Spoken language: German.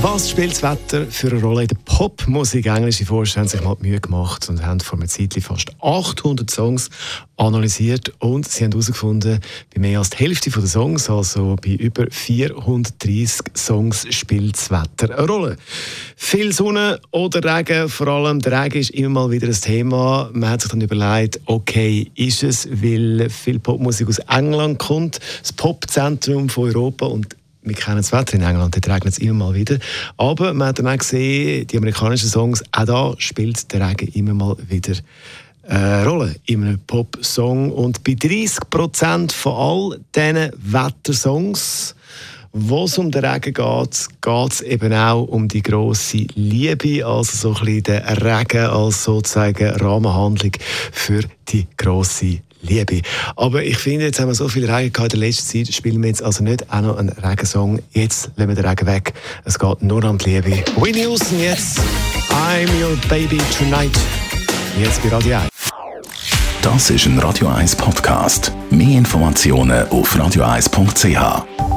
Was spielt das Wetter für eine Rolle in der Popmusik? Englische Forscher haben sich mal die Mühe gemacht und haben vor einer Zeit fast 800 Songs analysiert und sie haben herausgefunden, bei mehr als der Hälfte der Songs, also bei über 430 Songs, spielt das Wetter eine Rolle. Viel Sonne oder Regen, vor allem der Regen ist immer mal wieder ein Thema. Man hat sich dann überlegt, okay, ist es, weil viel Popmusik aus England kommt, das Popzentrum von Europa und wir kennen das Wetter in England, dort regnet es immer mal wieder. Aber man hat dann auch gesehen, die amerikanischen Songs, auch da spielt der Regen immer mal wieder eine Rolle in einem Pop-Song. Und bei 30% von all diesen Wettersongs, wo es um den Regen geht, geht es eben auch um die grosse Liebe, also so ein bisschen den Regen als sozusagen Rahmenhandlung für die grosse Liebe. Aber ich finde, jetzt haben wir so viel Regen gehabt in der letzten Zeit, spielen wir jetzt also nicht auch noch einen Regensong. Jetzt lassen wir den Regen weg. Es geht nur um die Liebe. Winnie Houston jetzt. I'm your baby tonight. Jetzt bei Radio 1. Das ist ein Radio 1 Podcast. Mehr Informationen auf radio1.ch.